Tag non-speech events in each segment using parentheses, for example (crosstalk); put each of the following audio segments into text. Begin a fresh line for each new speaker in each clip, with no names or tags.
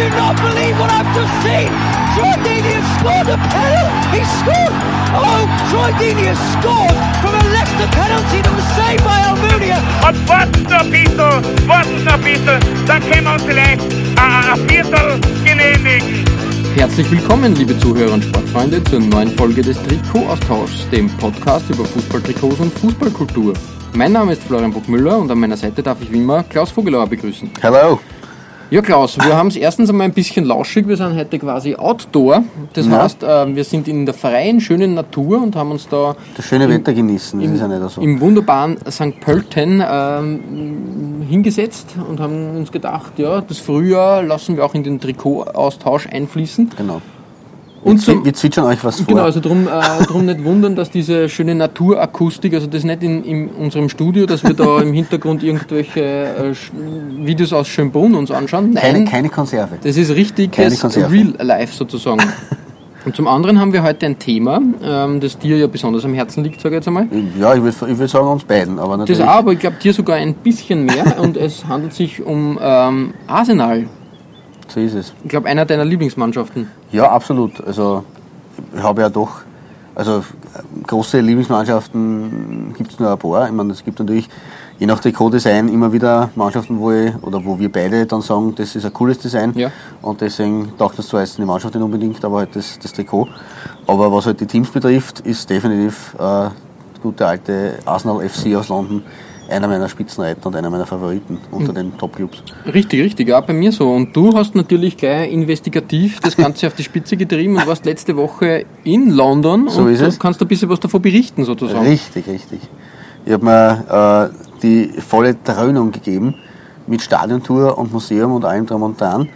Do not believe what I've just seen! Troy Deeney has scored a penalty! He scored! Oh, Troy Deeney has scored from a Leicester penalty that was saved by Almunia!
Und warten noch ein bisschen, warten noch ein bisschen, dann können wir uns vielleicht äh, ein Viertel genehmigen.
Herzlich willkommen, liebe Zuhörer und Sportfreunde, zur neuen Folge des Trikot-Austauschs, dem Podcast über Fußballtrikots und Fußballkultur. Mein Name ist Florian Bruckmüller und an meiner Seite darf ich wie immer Klaus Vogelauer begrüßen.
Hello.
Ja, Klaus, wir haben es erstens einmal ein bisschen lauschig. Wir sind heute quasi outdoor. Das
Ja.
heißt, äh, wir sind in der freien, schönen Natur und haben uns da
Das schöne Wetter genießen,
im,
ist ja nicht so.
im wunderbaren St. Pölten ähm, hingesetzt und haben uns gedacht, ja, das Frühjahr lassen wir auch in den Trikotaustausch einfließen.
Genau.
Und
wir,
zum-
wir zwitschern euch was vor.
Genau, also drum, äh, drum nicht wundern, dass diese schöne Naturakustik, also das nicht in, in unserem Studio, dass wir da im Hintergrund irgendwelche äh, Videos aus Schönbrunn uns anschauen.
keine,
Nein,
keine Konserve.
das ist richtiges
Keine.
Real Life sozusagen. (laughs) Und zum anderen haben wir heute ein Thema, ähm, das dir ja besonders am Herzen liegt, sage ich jetzt einmal.
Ja, ich würde würd sagen uns beiden, aber
Das
natürlich.
auch, aber ich glaube dir sogar ein bisschen mehr und es handelt sich um ähm, Arsenal.
So ist es.
Ich glaube, einer deiner Lieblingsmannschaften.
Ja, absolut. Also ich habe ja doch, also große Lieblingsmannschaften gibt es nur ein paar. Ich meine, es gibt natürlich je nach Trikotdesign immer wieder Mannschaften, wo ich, oder wo wir beide dann sagen, das ist ein cooles Design.
Ja.
Und deswegen taugt das zwar jetzt die Mannschaft nicht unbedingt, aber halt das, das Trikot. Aber was halt die Teams betrifft, ist definitiv äh, der gute alte Arsenal FC aus London einer meiner Spitzenreiter und einer meiner Favoriten unter den Top-Clubs.
Richtig, richtig, auch bei mir so. Und du hast natürlich gleich investigativ das Ganze auf die Spitze getrieben und warst letzte Woche in London
So
und
ist
du
es.
kannst ein bisschen was davon berichten sozusagen.
Richtig, richtig. Ich habe mir äh, die volle Dröhnung gegeben mit Stadiontour und Museum und allem drum und dran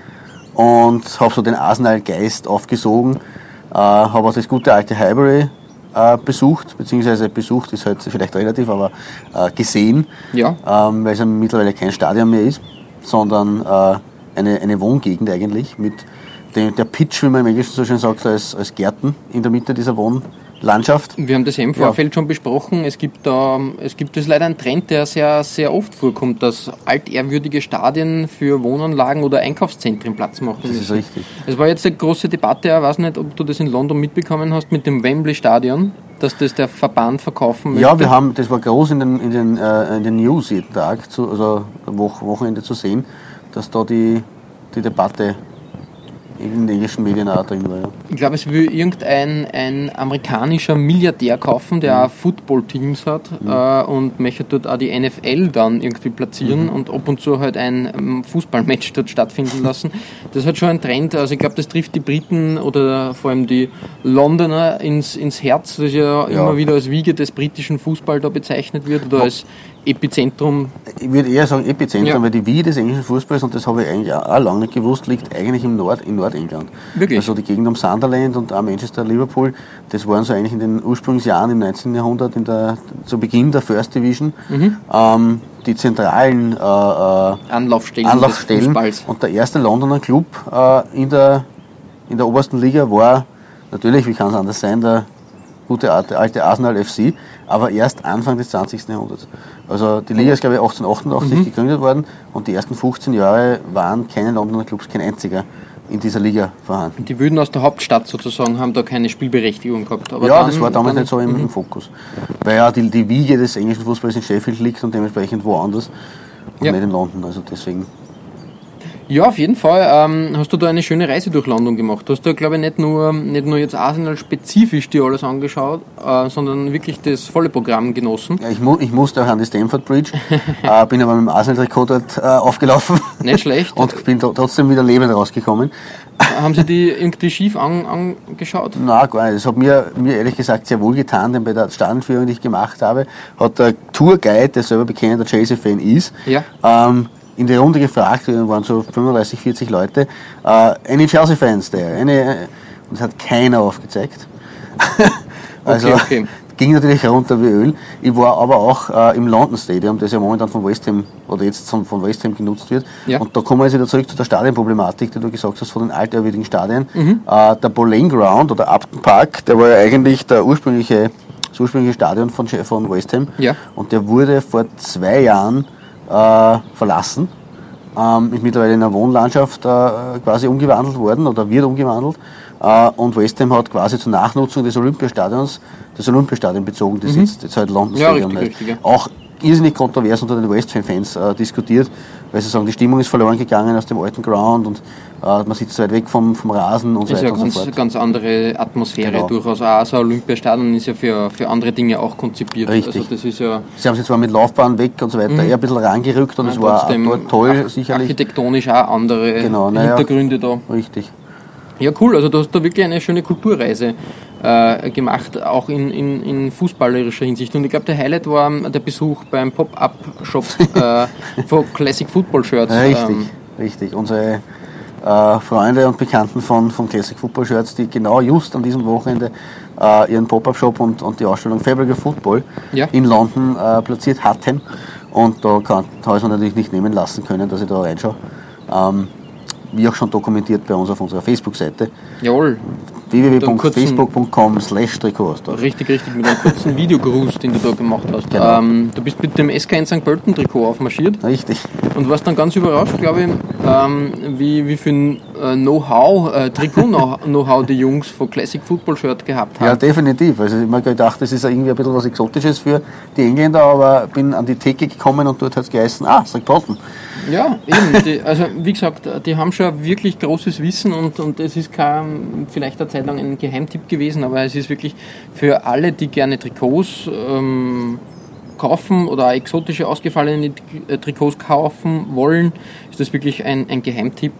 und habe so den Arsenal-Geist aufgesogen, äh, habe auch das gute alte Highbury äh, besucht, beziehungsweise besucht ist halt vielleicht relativ, aber äh, gesehen,
Ja.
ähm, weil es ja mittlerweile kein Stadion mehr ist, sondern äh, eine, eine Wohngegend eigentlich mit dem, der Pitch, wie man im Englischen so schön sagt, als, als Gärten in der Mitte dieser Wohnlandschaft.
Wir haben das ja im Vorfeld schon besprochen. Es gibt da, es gibt das leider ein Trend, der sehr, sehr oft vorkommt, dass altehrwürdige Stadien für Wohnanlagen oder Einkaufszentren Platz machen
Das ist richtig.
Es war jetzt eine große Debatte, ich weiß nicht, ob du das in London mitbekommen hast, mit dem Wembley Stadion, dass das der Verband verkaufen möchte.
Ja, wir haben, das war groß in den, in den, äh, in den News jeden Tag, zu, also Woch, Wochenende zu sehen, dass da die, die Debatte in den englischen Medien auch drin war. Ja.
Ich glaube, es will irgendein ein amerikanischer Milliardär kaufen, der auch Football-Teams hat äh, und möchte dort auch die NFL dann irgendwie platzieren und ab und zu halt ein ähm, Fußballmatch dort stattfinden lassen. Das hat schon ein Trend. Also ich glaube, das trifft die Briten oder vor allem die Londoner ins, ins Herz, das ja, immer wieder als Wiege des britischen Fußball da bezeichnet wird oder als Epizentrum.
Ich würde eher sagen Epizentrum,
Ja.
weil die Wiege des englischen Fußballs, und das habe ich eigentlich auch, lange nicht gewusst, liegt eigentlich im Nord, in Nordengland.
Wirklich?
Also die Gegend um Sunderland und auch Manchester, Liverpool, das waren so eigentlich in den Ursprungsjahren im 19. Jahrhundert, in der, zu Beginn der First Division,
Mhm.
ähm, die zentralen äh, äh,
Anlaufstellen,
Anlaufstellen. Und der erste Londoner Club äh, in, der, in der obersten Liga war natürlich, wie kann es anders sein, der gute alte, Arsenal FC, aber erst Anfang des 20. Jahrhunderts. Also die Liga ist, glaube ich, 1888
Mhm.
gegründet worden und die ersten 15 Jahre waren keine Londoner Clubs, kein einziger in dieser Liga vorhanden.
Die Wüden aus der Hauptstadt sozusagen haben da keine Spielberechtigung gehabt.
Ja,
dann-
das war damals nicht so im, im Fokus. Weil ja die, die Wiege des englischen Fußballs in Sheffield liegt und dementsprechend woanders und
Ja.
nicht in London. Also deswegen
Ja, auf jeden Fall. Ähm, hast du da eine schöne Reise durch London gemacht? Du hast da, glaube ich, nicht nur, nicht nur jetzt Arsenal-spezifisch dir alles angeschaut, äh, sondern wirklich das volle Programm genossen.
Ja, ich, mu ich musste auch an die Stamford Bridge, (laughs) äh, bin aber mit dem Arsenal-Trikot dort äh, aufgelaufen
Nicht schlecht. (laughs)
und bin tro- trotzdem wieder lebend rausgekommen.
Haben sie die irgendwie schief an, angeschaut?
Na, gar nicht. Das hat mir, mir ehrlich gesagt sehr wohl getan, denn bei der Stadionführung, die ich gemacht habe, hat der Tourguide, der selber bekennender Chelsea-Fan ist,
Ja.
ähm, in die Runde gefragt, waren so 35, 40 Leute, äh, any Chelsea-Fans there? Any, und es hat keiner aufgezeigt. (laughs) also
Okay, okay.
ging natürlich runter wie Öl. Ich war aber auch äh, im London Stadium, das ja momentan von West Ham oder jetzt von, West Ham genutzt wird.
Ja.
Und da kommen wir jetzt wieder zurück zu der Stadionproblematik, die du gesagt hast, von den altehrwürdigen Stadien.
Mhm.
Äh, der Boleyn Ground oder Upton Park, der war ja eigentlich der ursprüngliche, das ursprüngliche Stadion von, von West Ham.
Ja.
Und der wurde vor zwei Jahren äh, verlassen. Ähm, ist mittlerweile in eine Wohnlandschaft äh, quasi umgewandelt worden oder wird umgewandelt. Äh, und West Ham hat quasi zur Nachnutzung des Olympiastadions das Olympiastadion bezogen, das jetzt, jetzt halt London
Mhm. Ja,
Stadium
richtig, richtig, ja.
Auch irrsinnig kontrovers unter den West Ham-Fans äh, diskutiert, weil sie sagen, die Stimmung ist verloren gegangen aus dem alten Ground und äh, man sitzt weit weg vom, vom Rasen und so
Das ist
weiter
ja
und so
ganz, ganz andere Atmosphäre
Genau.
durchaus. Auch so ein Olympiastadion ist ja für, für andere Dinge auch konzipiert.
Richtig.
Also das ist ja
Sie haben sich zwar mit Laufbahn weg und so weiter eher ein bisschen rangerückt und es war
Mhm.
dort toll,
arch-
sicherlich.
architektonisch auch andere
Genau, na ja.
Hintergründe da.
Richtig.
Ja, cool. Also du hast da wirklich eine schöne Kulturreise äh, gemacht, auch in, in, in fußballerischer Hinsicht. Und ich glaube, der Highlight war ähm, der Besuch beim Pop-Up-Shop (laughs) äh, von Classic Football Shirts.
Ja, richtig,
Ähm,
richtig. Unsere äh, Freunde und Bekannten von, von Classic Football Shirts, die genau just an diesem Wochenende äh, ihren Pop-Up-Shop und, und die Ausstellung Fabric of Football
Ja.
in London äh, platziert hatten. Und da kann, habe ich es natürlich nicht nehmen lassen können, dass ich da reinschaue. Ähm, wie auch schon dokumentiert bei uns auf unserer Facebook-Seite
jawohl,
www.facebook.com slash
richtig, richtig, mit einem kurzen Videogruß, den du da gemacht hast.
Genau.
Ähm, du bist mit dem SK in St. Pölten Trikot aufmarschiert
Richtig.
und warst dann ganz überrascht, glaube ich, ähm, wie, wie viel äh, Know-how, äh, Trikot-Know-how die Jungs von Classic Football Shirt gehabt haben.
Ja, definitiv. Also ich habe mir gedacht, das ist irgendwie ein bisschen was Exotisches für die Engländer, aber bin an die Theke gekommen und dort hat es geheißen, ah, St. Pölten.
Ja, eben. Die, also wie gesagt, die haben schon wirklich großes Wissen und, und es ist kein, vielleicht eine Zeit lang ein Geheimtipp gewesen, aber es ist wirklich für alle, die gerne Trikots ähm, kaufen oder exotische ausgefallene äh, Trikots kaufen wollen, ist das wirklich ein, ein Geheimtipp.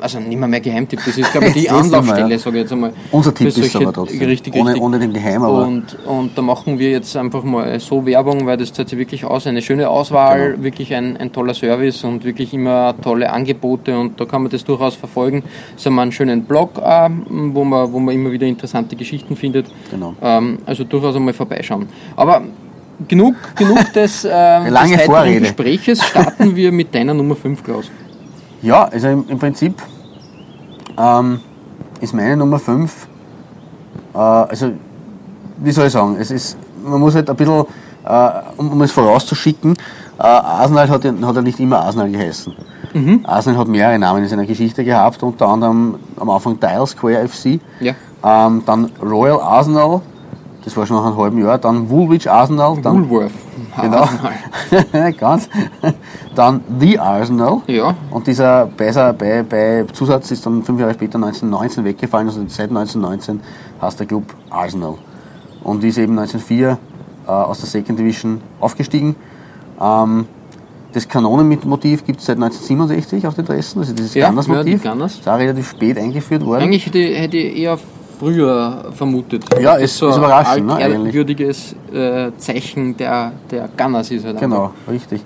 Also nicht mehr mehr Geheimtipp, das ist glaube ich (laughs) die Anlaufstelle,
ja.
sage ich jetzt einmal.
Unser Tipp ist aber trotzdem.
Richtig,
ohne,
richtig.
ohne den Geheim, aber
Und, und da machen wir jetzt einfach mal so Werbung, weil das zahlt sich wirklich aus. Eine schöne Auswahl,
Genau.
wirklich ein, ein toller Service und wirklich immer tolle Angebote und da kann man das durchaus verfolgen. Es haben wir einen schönen Blog, äh, wo, man, wo man immer wieder interessante Geschichten findet.
Genau.
Ähm, also durchaus einmal vorbeischauen. Aber genug, genug des, (laughs) äh, des
Lange Vorrede.
Gespräches. Starten wir mit deiner Nummer 5, Klaus.
Ja, also im, im Prinzip ähm, ist meine Nummer 5, äh, also wie soll ich sagen, es ist, man muss halt ein bisschen, äh, um, um es vorauszuschicken, äh, Arsenal hat hat ja nicht immer Arsenal geheißen. Arsenal hat mehrere Namen in seiner Geschichte gehabt, unter anderem am Anfang Dial Square FC,
Ja.
ähm, dann Royal Arsenal, das war schon nach einem halben Jahr, dann Woolwich Arsenal, dann
Woolworth.
Genau. (laughs) Ganz. Dann The Arsenal.
Ja.
Und dieser Beiser bei, bei Zusatz ist dann fünf Jahre später 1919 weggefallen. Also seit 1919 heißt der Club Arsenal. Und ist eben 1904 äh, aus der Second Division aufgestiegen. Ähm, das Kanonenmotiv gibt es seit 1967 auf den Dressen, also dieses
Ja,
Gunners-Motiv.
ja, die Gunners.
Ist auch relativ spät eingeführt worden.
Eigentlich hätte, hätte ich eher früher vermutet.
Ja, ist-
so
ist
ein
überraschend, ne, eigentlich.
altehrwürdiges äh, Zeichen der, der Gunners ist halt einfach.
Genau, richtig.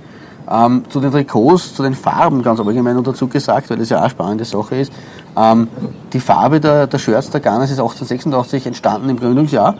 Ähm, zu den Trikots, zu den Farben ganz allgemein noch dazu gesagt, weil das ja auch eine spannende Sache ist. Ähm, die Farbe der, der Shirts der Gunners ist 1886 entstanden im Gründungsjahr,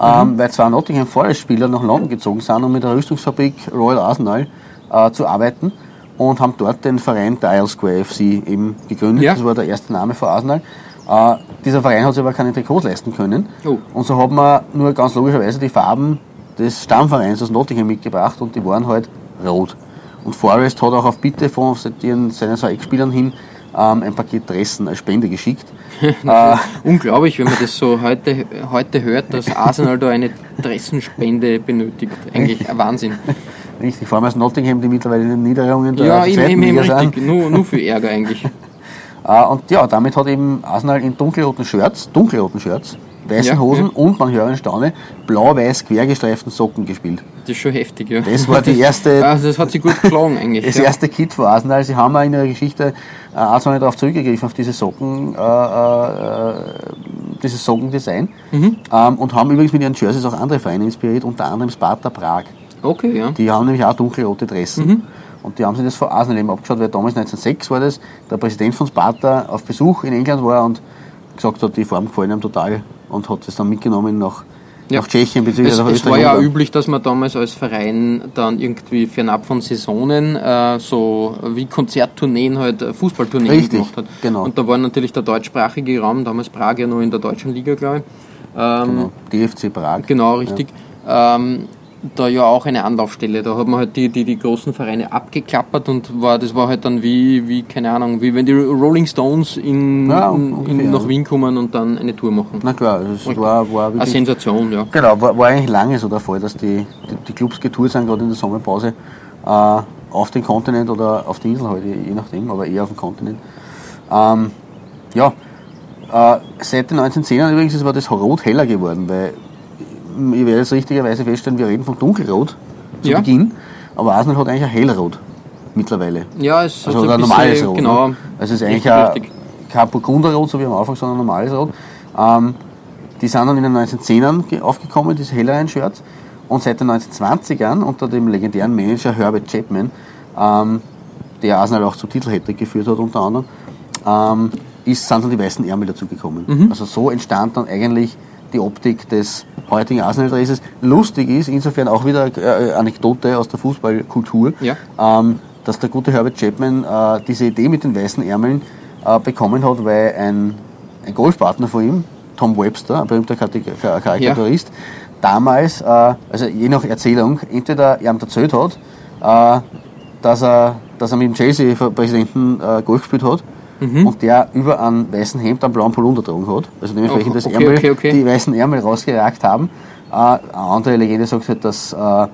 ähm, weil zwei Nottingham Forest Spieler nach London gezogen sind, um mit der Rüstungsfabrik Royal Arsenal äh, zu arbeiten und haben dort den Verein Dial Square FC eben gegründet.
Ja.
Das war der erste Name für Arsenal. Äh, dieser Verein hat sich aber keine Trikots leisten können.
Oh.
Und so hat man nur ganz logischerweise die Farben des Stammvereins aus Nottingham mitgebracht und die waren halt rot. Und Forrest hat auch auf Bitte von seinen zwei Ex-Spielern hin ähm, ein Paket Dressen als Spende geschickt. (laughs) äh,
Unglaublich, wenn man das so heute, heute hört, dass Arsenal da eine Dressenspende benötigt. Eigentlich ein Wahnsinn. (laughs)
richtig, vor allem aus Nottingham, die mittlerweile in den Niederungen der
Ja, eben, eben, richtig. Nur, nur für Ärger eigentlich.
Äh, und ja, damit hat eben Arsenal in dunkelroten Shirts, dunkelroten Shirts, weißen
Ja,
Hosen
ja.
und, man höre in Staune, blau-weiß quergestreiften Socken gespielt.
Das ist schon heftig, ja.
Das war die (laughs) erste
Ah, das hat sich gut geschlagen eigentlich.
Das
ja.
erste Kit von Arsenal, sie haben auch in ihrer Geschichte äh, nicht darauf zurückgegriffen, auf diese Socken, äh, äh, dieses Sockendesign.
Mhm.
Ähm, und haben übrigens mit ihren Jerseys auch andere Vereine inspiriert, unter anderem Sparta Prag.
Okay, ja.
Die haben nämlich auch dunkelrote Dressen.
Mhm.
Und die haben sich das von Arsenal eben abgeschaut, weil damals 1906 war das, der Präsident von Sparta auf Besuch in England war und gesagt hat, die Form gefallen ihm total und hat es dann mitgenommen nach,
Ja.
nach Tschechien bzw.
Es,
nach
es war ja üblich, dass man damals als Verein dann irgendwie fernab von Saisonen äh, so wie Konzerttourneen halt äh, Fußballtourneen
Richtig,
gemacht hat.
genau.
Und da war natürlich der deutschsprachige Raum, damals Prag ja noch in der deutschen Liga, glaube ich. Ähm,
Genau, DFC Prag.
Genau, richtig. Ähm, da ja auch eine Anlaufstelle. Da hat man halt die, die, die großen Vereine abgeklappert und war, das war halt dann wie, wie, keine Ahnung, wie wenn die Rolling Stones in,
Ja,
in, nach. Wien kommen und dann eine Tour machen.
Na klar, es war, war
Eine Sensation, ja.
Genau, war, war eigentlich lange so der Fall, dass die, die, die Clubs getourt sind, gerade in der Sommerpause, äh, auf den Kontinent oder auf die Insel halt, je nachdem, aber eher auf dem Kontinent. Ähm, ja, äh, seit den 1910ern übrigens ist aber das Rot heller geworden, weil ich werde jetzt richtigerweise feststellen, wir reden von Dunkelrot zu
Ja.
Beginn, aber Arsenal hat eigentlich ein Hellrot mittlerweile.
Ja, es
Also
hat
ein
ein
normales Rot.
genau.
Ne? Also es ist eigentlich
richtig,
ein, kein Burgunderrot, so wie am Anfang, sondern ein normales Rot. Ähm, die sind dann in den 1910ern ge- aufgekommen, diese helleren Shirts. Und seit den 1920ern unter dem legendären Manager Herbert Chapman, ähm, der Arsenal auch zum Titelhatter geführt hat unter anderem, ähm, ist, sind dann die weißen Ärmel dazugekommen.
Mhm.
Also so entstand dann eigentlich die Optik des heutigen Arsenal-Dresses. Lustig ist insofern auch wieder äh, Anekdote aus der Fußballkultur,
Ja.
ähm, dass der gute Herbert Chapman äh, diese Idee mit den weißen Ärmeln äh, bekommen hat, weil ein, ein Golfpartner von ihm, Tom Webster, ein berühmter Karikaturist, damals, äh, also je nach Erzählung, entweder ihm erzählt hat, äh, dass, er, dass er mit dem Chelsea-Präsidenten äh, Golf gespielt hat und der über einen weißen Hemd einen blauen Polunder getragen hat. Also dementsprechend
Oh,
das
okay,
Ärmel,
okay, okay.
die weißen Ärmel rausgeragt haben. Äh, eine andere Legende sagt halt, dass, äh,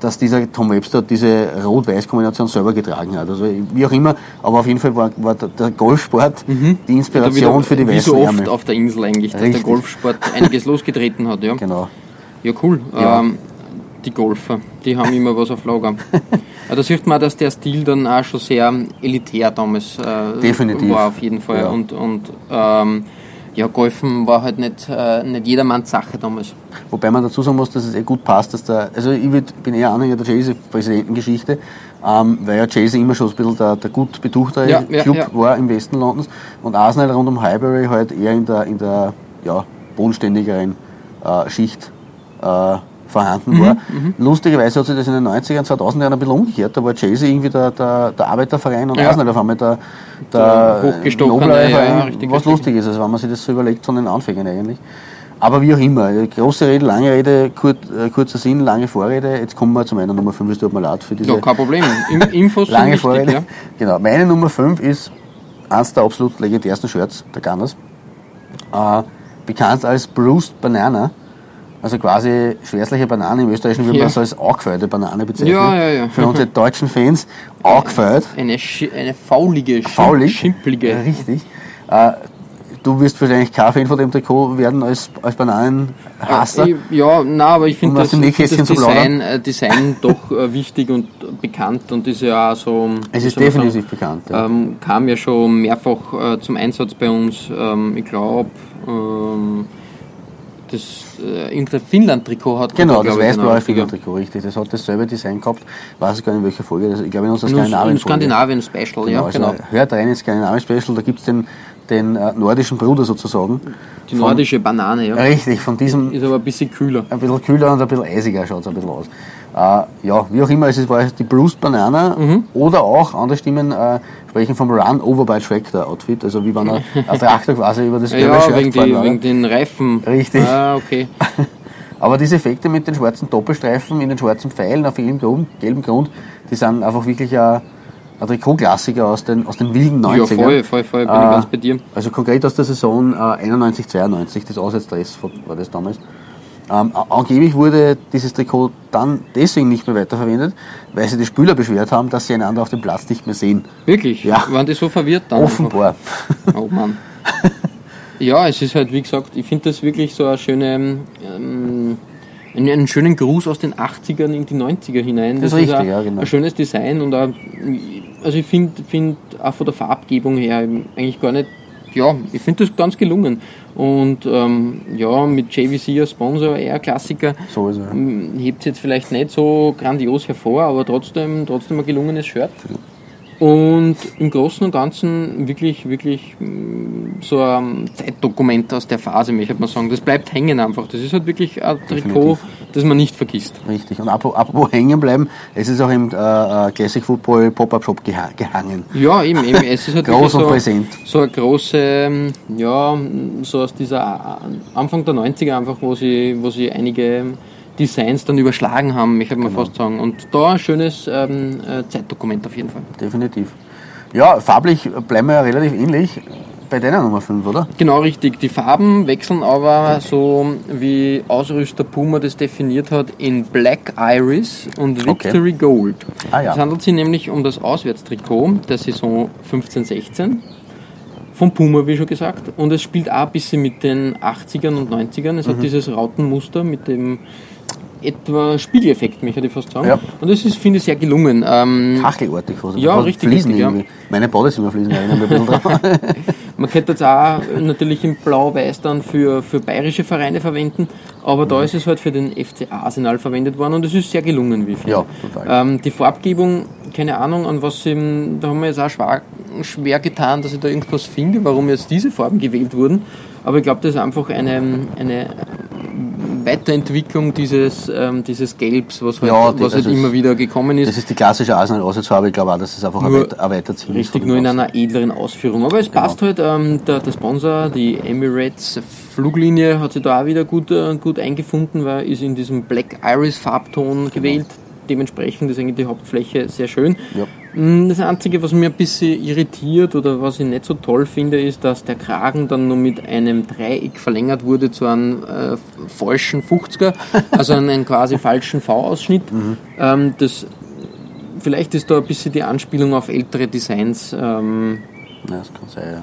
dass dieser Tom Webster diese Rot-Weiß-Kombination selber getragen hat. Also wie auch immer, aber auf jeden Fall war, war der, Golfsport die
Da
Inspiration
wieder,
für die
wie
weißen
so oft
Ärmel.
auf der Insel eigentlich, dass
Richtig.
der Golfsport einiges losgetreten hat, ja. (laughs)
Genau.
Ja, cool.
Ja.
Ähm, die Golfer, die haben immer was auf Lager. (laughs) Da sieht man, dass der Stil dann auch schon sehr elitär damals äh,
Definitiv.
war, auf jeden Fall.
Ja.
Und, und ähm, ja, Golfen war halt nicht, äh, nicht jedermanns Sache damals.
Wobei man dazu sagen muss, dass es eh gut passt, dass der, also ich würd, bin eher Anhänger der Chelsea-Präsidentengeschichte, ähm, weil ja Chelsea immer schon so ein bisschen der, der gut betuchte
ja,
Club
ja.
war im Westen Londons und Arsenal rund um Highbury halt eher in der, in der ja, bodenständigeren äh, Schicht äh, vorhanden
Mhm,
war. Lustigerweise hat sich das in den 90ern, 2000 Jahren ein bisschen umgekehrt. Da war Chelsea irgendwie der, der, der Arbeiterverein und
Ja.
Arsenal auf einmal der,
Der
der
hochgestochene,
noblere
ja,
Verein,
ja, richtig,
was
richtig.
lustig ist, also wenn man sich das so überlegt von den Anfängen eigentlich. Aber wie auch immer, große Rede, lange Rede, kur, äh, kurzer Sinn, lange Vorrede. Jetzt kommen wir zu meiner Nummer 5, es tut mir leid für diese
Ja, kein Problem. Im, (laughs) Infos
lange
wichtig,
Vorrede.
ja.
Genau, meine Nummer 5 ist eines der absolut legendärsten Shirts der Gunners. Äh, bekannt als Bruised Banana. Also quasi schwärzliche Banane. Im Österreichischen würde
Ja.
man es als augefeilte Banane bezeichnen.
Ja, ja, ja.
Für unsere deutschen Fans augefeilt.
Eine, schi- eine faulige,
Faulig.
schimplige.
Richtig. Äh, du wirst wahrscheinlich kein Fan von dem Trikot werden als, als Bananenhasser.
Äh, Ja, na, aber ich finde
Um
das, find das. Design, äh, Design (laughs) doch äh, wichtig und bekannt und ist ja auch so.
Es ist definitiv
sagen,
bekannt. Ja.
Ähm, kam ja schon mehrfach äh, zum Einsatz bei uns. Ähm, ich glaube, ähm, das äh, irgendein Finnland-Trikot hat.
Genau, das weiß-blaue
genau,
Fingertrikot, richtig. Das hat dasselbe Design gehabt. Weiß ich gar nicht, in welcher Folge. Das, ich glaube, in unserer
Nur
Skandinavien.
Skandinavien Special,
Genau,
ja,
also
genau.
hört rein ins Skandinavien-Special, da gibt es den, den äh, nordischen Bruder sozusagen.
Die nordische Banane, ja.
Richtig, von diesem
Ist aber ein bisschen kühler.
ein bisschen kühler und ein bisschen eisiger schaut es ein bisschen aus. Äh, ja, wie auch immer, es ist- war die Bruised Banana
Mhm.
oder auch, andere Stimmen äh, sprechen vom Run Over by Tractor Outfit, also wie wenn er (laughs) ein Traktor quasi über das
Ja,
Shirt
wegen, die,
war.
wegen den Reifen.
Richtig.
Ah, okay. (laughs)
Aber diese Effekte mit den schwarzen Doppelstreifen in den schwarzen Pfeilen auf gelbem Grund, gelbem Grund die sind einfach wirklich ein, ein Trikotklassiker aus den, aus den wilden 90ern.
Ja, voll, voll, voll, bin ich
Äh,
ganz bei dir.
Also konkret aus der Saison äh, 91, 92, das Auswärtsdress war das damals. Ähm, angeblich wurde dieses Trikot dann deswegen nicht mehr weiterverwendet, weil sich die Spieler beschwert haben, dass sie einander auf dem Platz nicht mehr sehen.
Wirklich?
Ja.
Waren die so verwirrt dann?
Offenbar.
einfach? Oh Mann. (laughs) ja, es ist halt, wie gesagt, ich finde das wirklich so eine schöne, ähm, einen, schönen Gruß aus den 80ern in die 90er hinein.
Das ist richtig, ja, genau.
ein schönes Design und auch, also ich finde find auch von der Farbgebung her eigentlich gar nicht, ja, ich finde das ganz gelungen. Und ähm, ja, mit JVC als Sponsor, eher Klassiker,
So ist er.
hebt es jetzt vielleicht nicht so grandios hervor, aber trotzdem, trotzdem ein gelungenes Shirt. Und im Großen und Ganzen wirklich, wirklich mm, so ein Zeitdokument aus der Phase, möchte man sagen. Das bleibt hängen einfach. Das ist halt wirklich ein Trikot, das man nicht vergisst.
Richtig. Und apropos, hängen bleiben, es ist auch im äh, äh, Classic Football Pop-Up Shop geha gehangen.
Ja, eben, eben. Es ist halt (laughs)
Groß und
so,
präsent.
so eine große, ähm, ja, so aus dieser äh, Anfang der 90er einfach, wo sie, wo sie einige Designs dann überschlagen haben, möchte man fast sagen. Und da ein schönes ähm, äh, Zeitdokument auf jeden Fall.
Definitiv. Ja, farblich bleiben wir ja relativ ähnlich bei deiner Nummer 5, oder?
Genau richtig. Die Farben wechseln aber so, wie Ausrüster Puma das definiert hat, in Black Iris und
Okay.
Victory Gold.
Ah, ja.
Es handelt sich nämlich um das Auswärtstrikot der Saison 15-16 von Puma, wie schon gesagt. Und es spielt auch ein bisschen mit den 80ern und 90ern.
Mhm.
Es hat dieses Rautenmuster mit dem etwa Spiegeleffekt, möchte ich fast sagen.
Ja.
Und das ist, finde ich, sehr gelungen. Ähm,
Kachelartig fast.
Ja,
Fast
richtig,
Fliesen
richtig, ja.
Meine mich ein bisschen dran. (laughs)
Man könnte jetzt auch natürlich in Blau-Weiß dann für, für bayerische Vereine verwenden, aber
Mhm.
da ist es halt für den FC Arsenal verwendet worden und es ist sehr gelungen, wie finde.
Ja, total.
Ähm, die Farbgebung, keine Ahnung, an was sie, da haben wir jetzt auch schwer, schwer getan, dass ich da irgendwas finde, warum jetzt diese Farben gewählt wurden, aber ich glaube, das ist einfach eine, eine Weiterentwicklung dieses, ähm, dieses Gelbs, was halt,
Ja, die-
was halt
also
immer wieder gekommen ist.
Das ist die klassische Arsenal-Auswärtsfarbe. Ich glaube auch, dass es einfach ein
Nur-
ein Weiterziehen
Richtig, nur in einer edleren Ausführung. Aber es
Genau.
passt halt, ähm, der, der Sponsor, die Emirates Fluglinie, hat sich da auch wieder gut, äh, gut eingefunden, weil ist in diesem Black Iris Farbton gewählt. Dementsprechend ist eigentlich die Hauptfläche sehr schön.
Ja.
Mm, Das Einzige, was mir ein bisschen irritiert oder was ich nicht so toll finde, ist, dass der Kragen dann nur mit einem Dreieck verlängert wurde zu einem äh, falschen 50er, also einen quasi (laughs) falschen V-Ausschnitt. Ähm, das, vielleicht ist da ein bisschen die Anspielung auf ältere Designs ähm,
Ja, das kann sein, ja.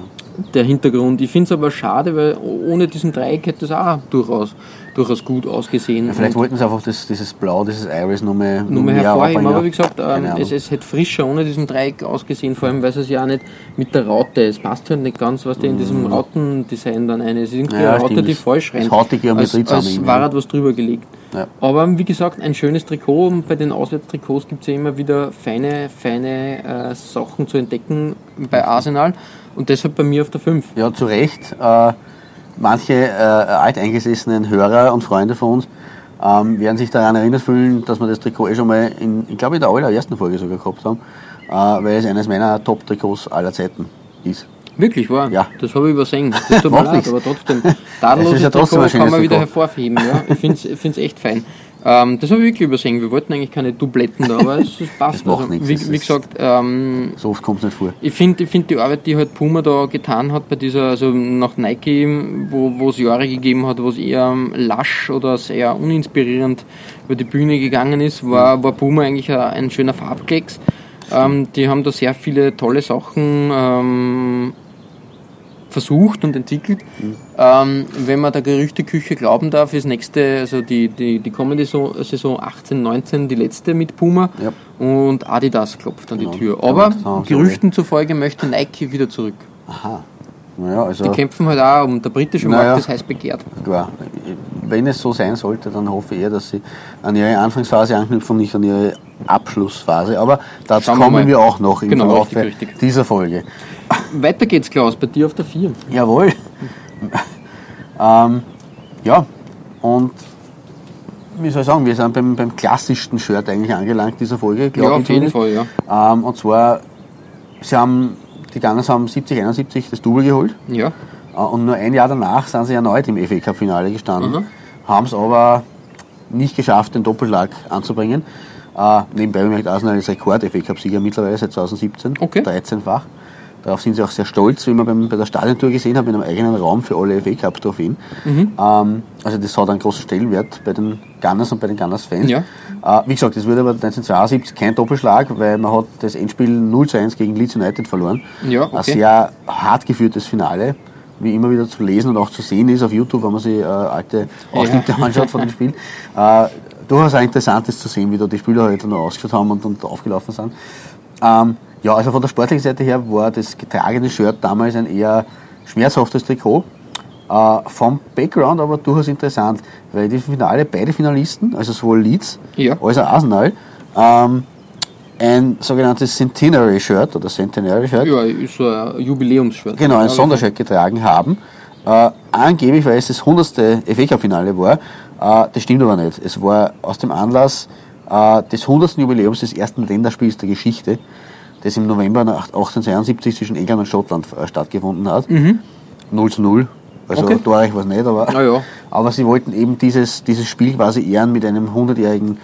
der Hintergrund. Ich finde es aber schade, weil ohne diesen Dreieck hätte es auch durchaus, durchaus gut ausgesehen.
Ja, vielleicht wollten sie einfach das, dieses Blau, dieses Iris mehr,
nur mehr hervorheben, aber wie gesagt, ähm, es, es hätte frischer ohne diesen Dreieck ausgesehen, vor allem weil es ja auch nicht mit der Raute, es passt halt nicht ganz, was der in diesem Rautendesign dann eine, es ist irgendwie.
Ja,
eine Raute,
stimmt.
die falsch rennt.
haut die Geometrie
als,
zusammen
als war halt was drüber gelegt.
Ja.
Aber wie gesagt, ein schönes Trikot und bei den Auswärtstrikots gibt es ja immer wieder feine, feine äh, Sachen zu entdecken bei Arsenal und deshalb bei mir auf der 5.
Ja, zu Recht. Äh, manche äh, alteingesessenen Hörer und Freunde von uns ähm, werden sich daran erinnert fühlen, dass wir das Trikot eh schon mal in, ich glaube in der allerersten Folge sogar gehabt haben, äh, weil es eines meiner Top-Trikots aller Zeiten ist.
Wirklich, wahr?
Ja.
Das habe ich übersehen. Das tut mir (laughs) leid, aber trotzdem.
Ist ja trotzdem ein
Trikot kann man wieder hervorheben. Ja. Ich finde es echt fein. Ähm, das habe ich wirklich übersehen. Wir wollten eigentlich keine Dubletten da, aber es, es (laughs) passt.
Das
also,
nichts.
wie, wie gesagt, ähm,
So oft kommt es nicht vor.
ich finde ich find die Arbeit, die halt Puma da getan hat bei dieser, also nach Nike, wo wo es Jahre gegeben hat, wo es eher ähm, lasch oder sehr uninspirierend über die Bühne gegangen ist, war, war Puma eigentlich ein, ein schöner Farbklecks. Ähm, die haben da sehr viele tolle Sachen ähm, versucht und entwickelt. Ähm, wenn man der Gerüchteküche glauben darf, ist nächste, also die, die, die kommende Saison, Saison 18, 19 die letzte mit Puma
Ja.
und Adidas klopft an
Genau.
die Tür.
Ja,
Aber
das sie
Gerüchten zufolge möchte Nike wieder zurück.
Aha. Naja, also
Die kämpfen halt auch um der britische
Naja.
Markt, ist heiß begehrt.
klar, wenn es so sein sollte, dann hoffe ich eher, dass sie an ihre Anfangsphase anknüpfen und nicht an ihre Abschlussphase. Aber dazu
wir
kommen
mal.
wir auch noch im
Genau,
Verlauf
richtig, richtig.
dieser Folge.
Weiter geht's, Klaus, bei dir auf der 4.
Jawohl. ähm, ja, und wie soll ich sagen, wir sind beim, beim klassischsten Shirt eigentlich angelangt dieser Folge, glaube
Ja,
ich.
auf jeden. Fall, ja.
Ähm, und zwar, sie haben, die Gunners haben 70, 71 das Double geholt.
Ja,
Äh, Und nur ein Jahr danach sind sie erneut im FA Cup Finale gestanden,
Mhm.
haben es aber nicht geschafft, den Doppelschlag anzubringen. Äh, nebenbei bemerkt Arsenal ist Rekord FA Cup Sieger mittlerweile seit 2017,
Okay.
13-fach. Darauf sind sie auch sehr stolz, wie man beim, bei der Stadiontour gesehen hat, mit einem eigenen Raum für alle FA Cup Trophäen.
Mhm.
Ähm, also das hat einen großen Stellenwert bei den Gunners und bei den Gunners-Fans.
Ja.
Äh, wie gesagt, es wurde aber 1972 kein Doppelschlag, weil man hat das Endspiel 0 zu 1 gegen Leeds United verloren.
Ja,
Ein
okay.
sehr hart geführtes Finale, wie immer wieder zu lesen und auch zu sehen ist auf YouTube, wenn man sich äh, alte Ausschnitte (laughs) anschaut von dem Spiel. Äh, durchaus auch interessant ist zu sehen, wie da die Spieler heute noch ausgeschaut haben und, und aufgelaufen sind. Ähm, ja, also von der sportlichen Seite her war das getragene Shirt damals ein eher schmerzhaftes Trikot. Äh, vom Background aber durchaus interessant, weil die Finale, beide Finalisten, also sowohl Leeds
Ja.
als auch Arsenal, ähm, ein sogenanntes Centenary Shirt oder Centenary Shirt.
Ja, ist so ein Jubiläumsshirt.
Genau, ein Sondershirt getragen haben. Äh, angeblich, weil es das 100. FA Cup Finale war. Äh, das stimmt aber nicht. Es war aus dem Anlass äh, des 100. Jubiläums des ersten Länderspiels der Geschichte, das im November 1872 zwischen England und Schottland äh, stattgefunden hat. 0 zu 0. Also
Mhm. Okay.
torreich war es nicht, aber,
Ah ja.
aber sie wollten eben dieses, dieses Spiel quasi ehren mit einem 100-jährigen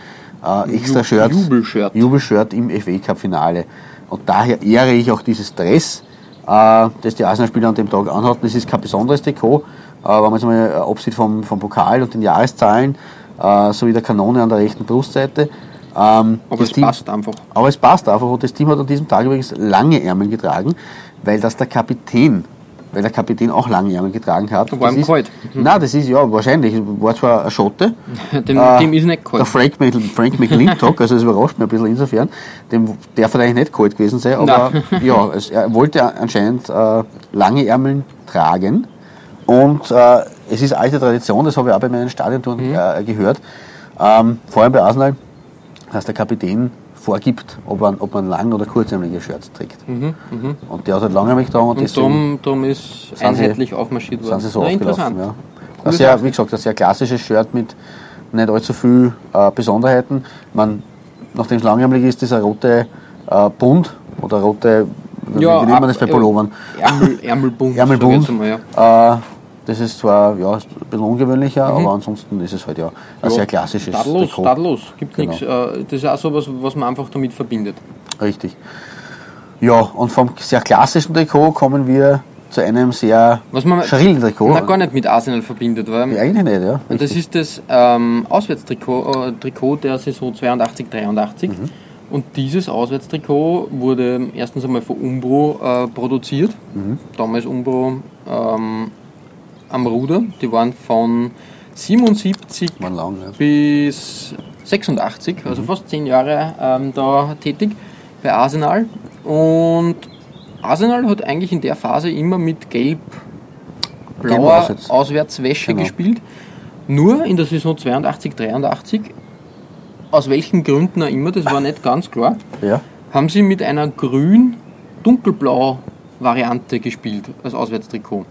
äh, extra Shirt.
Jubelshirt.
Jubelshirt im FA Cup Finale. Und daher ehre ich auch dieses Dress, äh, das die Arsenal-Spieler an dem Tag anhatten. Das ist kein besonderes Trikot, äh, wenn man jetzt mal äh, absieht vom, vom Pokal und den Jahreszahlen, äh, sowie der Kanone an der rechten Brustseite. Ähm,
Aber es
Team-
passt einfach.
aber es passt einfach und das Team hat an diesem Tag übrigens lange Ärmel getragen, weil das der Kapitän, weil der Kapitän auch lange Ärmel getragen hat.
War
das
ihm kalt. Mhm.
Nein, das ist ja wahrscheinlich, war zwar ein Schotte, (laughs)
Dem,
äh,
dem ist nicht
der
kalt.
Frank, Mc- Frank McLintock, also das überrascht mich ein bisschen insofern, dem darf er eigentlich nicht kalt gewesen sein, aber (laughs) ja, es, er wollte anscheinend äh, lange Ärmeln tragen und äh, es ist alte Tradition, das habe ich auch bei meinen Stadiontouren
Mhm.
äh, gehört, ähm, vor allem bei Arsenal, dass der Kapitän vorgibt, ob man, ob man lang- oder kurzärmelige Shirts trägt. Und der hat halt langärmlich getragen und,
Mhm, Und
deswegen
darum, ist
sie-
einheitlich aufmarschiert worden.
sind sie so
Na,
aufgelaufen. Ja. Ein
Coole
sehr, wie gesagt, ein sehr klassisches Shirt mit nicht allzu viel äh, Besonderheiten. Man, nachdem es langärmlich ist, ist ein rote äh, Bund oder rote, wie,
Ja,
wie nennt man das bei
ab-
Pullovern?
Ärmel, Ärmelbund. (laughs)
Ärmelbund.
einmal, ja.
Äh, das ist zwar ja, ein bisschen ungewöhnlicher, aber ansonsten ist es halt ja ein
Mhm. Ja,
sehr klassisches
Tadellos,
Trikot.
tadellos. Gibt
Genau.
nichts. Äh, das ist auch so was, was man einfach damit verbindet.
Richtig. Ja, und vom sehr klassischen Trikot kommen wir zu einem sehr
Was man
schrillen Trikot.
na, gar nicht mit Arsenal verbindet, weil
Ja, eigentlich nicht, ja.
Und das ist das ähm, Auswärtstrikot äh, Trikot der Saison 82-83.
Mhm.
Und dieses Auswärtstrikot wurde erstens einmal von Umbro äh, produziert.
Mhm.
Damals Umbro ähm, am Ruder. Die waren von 77
Waren lang, ja.
bis 86,
Mhm.
also fast zehn Jahre ähm, da tätig bei Arsenal. Und Arsenal hat eigentlich in der Phase immer mit gelb-blauer
Auswärts.
Auswärtswäsche
Genau.
gespielt. Nur in der Saison 82, 83, aus welchen Gründen auch immer, das war nicht ganz klar,
ja.
haben sie mit einer grün-dunkelblau Variante gespielt als Auswärtstrikot.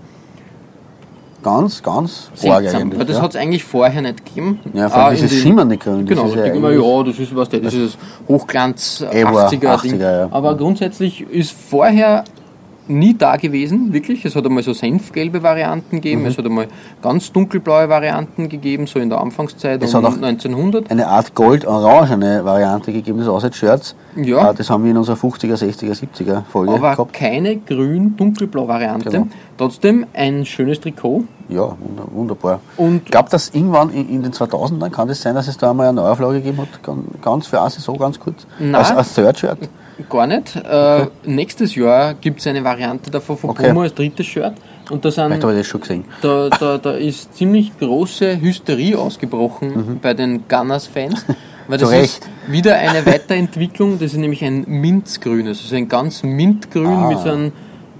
Ganz, ganz arg eigentlich.
das
ja.
hat es eigentlich vorher nicht gegeben.
Ja, vor allem
Äh, in
dieses schimmernde Grün. das
Genau,
ist
ich denke immer, ja, das ist was, das ist das Hochglanz
Eber,
80er, Ding.
80er, ja.
Aber grundsätzlich ist vorher nie da gewesen, wirklich. Es hat einmal so senfgelbe Varianten
Mhm.
gegeben, es hat einmal ganz dunkelblaue Varianten gegeben, so in der Anfangszeit
Es
um
hat auch
1900.
eine Art gold-orangene Variante gegeben des Auswärtsshirts.
Ja.
Äh, Das haben wir in unserer 50er, 60er, 70er Folge
Aber
gehabt.
keine grün-dunkelblau Variante.
Genau.
Trotzdem ein schönes Trikot.
Ja, wunder- wunderbar.
Und-
ich glaube, dass irgendwann in, in den 2000ern kann das sein, dass es da einmal eine Neuauflage gegeben hat, ganz, für eine Saison, ganz kurz.
Nein.
Als, als Third-Shirt.
Gar nicht. Äh, nächstes Jahr gibt es eine Variante davon von
Okay.
Puma als drittes Shirt. Und da sind
habe ich das schon gesehen.
Da, da, da ist ziemlich große Hysterie ausgebrochen bei den Gunners-Fans. (laughs) Weil das
Mhm.
Ist wieder eine Weiterentwicklung. Das ist nämlich ein Minzgrünes. Also ein ganz Mintgrün
Ah.
mit so einem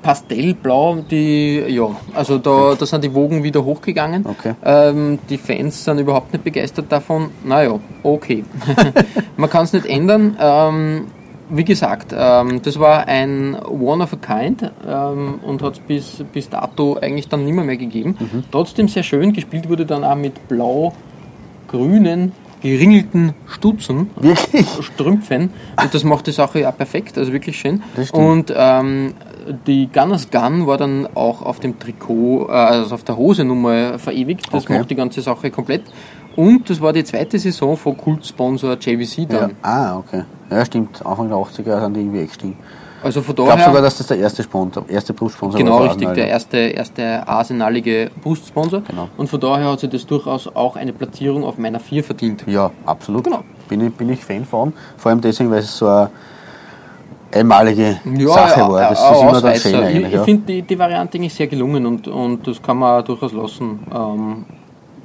Pastellblau. Die, ja, also da, da sind die Wogen wieder hochgegangen.
Okay.
Ähm, die Fans sind überhaupt nicht begeistert davon. Naja, okay. (laughs) Man kann es nicht ändern. Ähm, wie gesagt, ähm, das war ein One of a Kind ähm, und hat es bis, bis dato eigentlich dann nimmer mehr gegeben.
Mhm.
Trotzdem sehr schön. Gespielt wurde dann auch mit blau-grünen, geringelten Stutzen.
Wirklich?
Strümpfen und das macht die Sache ja perfekt, also wirklich schön. Und ähm, die Gunners Gun war dann auch auf dem Trikot, äh, also auf der Hose nun mal verewigt. Das
Okay.
macht die ganze Sache komplett. Und das war die zweite Saison von Kultsponsor JVC
Ja.
dann.
Ah, okay. Ja, stimmt. Anfang der 80er sind die irgendwie eingestiegen.
Also von
Ich glaube
daher,
sogar, dass das der erste Sponsor, erste Brustsponsor
genau
war. für
richtig, der erste, erste arsenalige Brustsponsor.
Genau.
Und von daher hat sich das durchaus auch eine Platzierung auf meiner 4 verdient.
Ja, absolut.
Genau.
Bin, ich, bin ich Fan von. Vor allem deswegen, weil es so eine einmalige
Ja,
Sache
ja,
war. Das
ja,
ist immer dann
Ausreißer.
schön
Ich,
eigentlich.
ich
Ja.
finde die, die Variante eigentlich sehr gelungen und, und das kann man durchaus lassen. Ähm,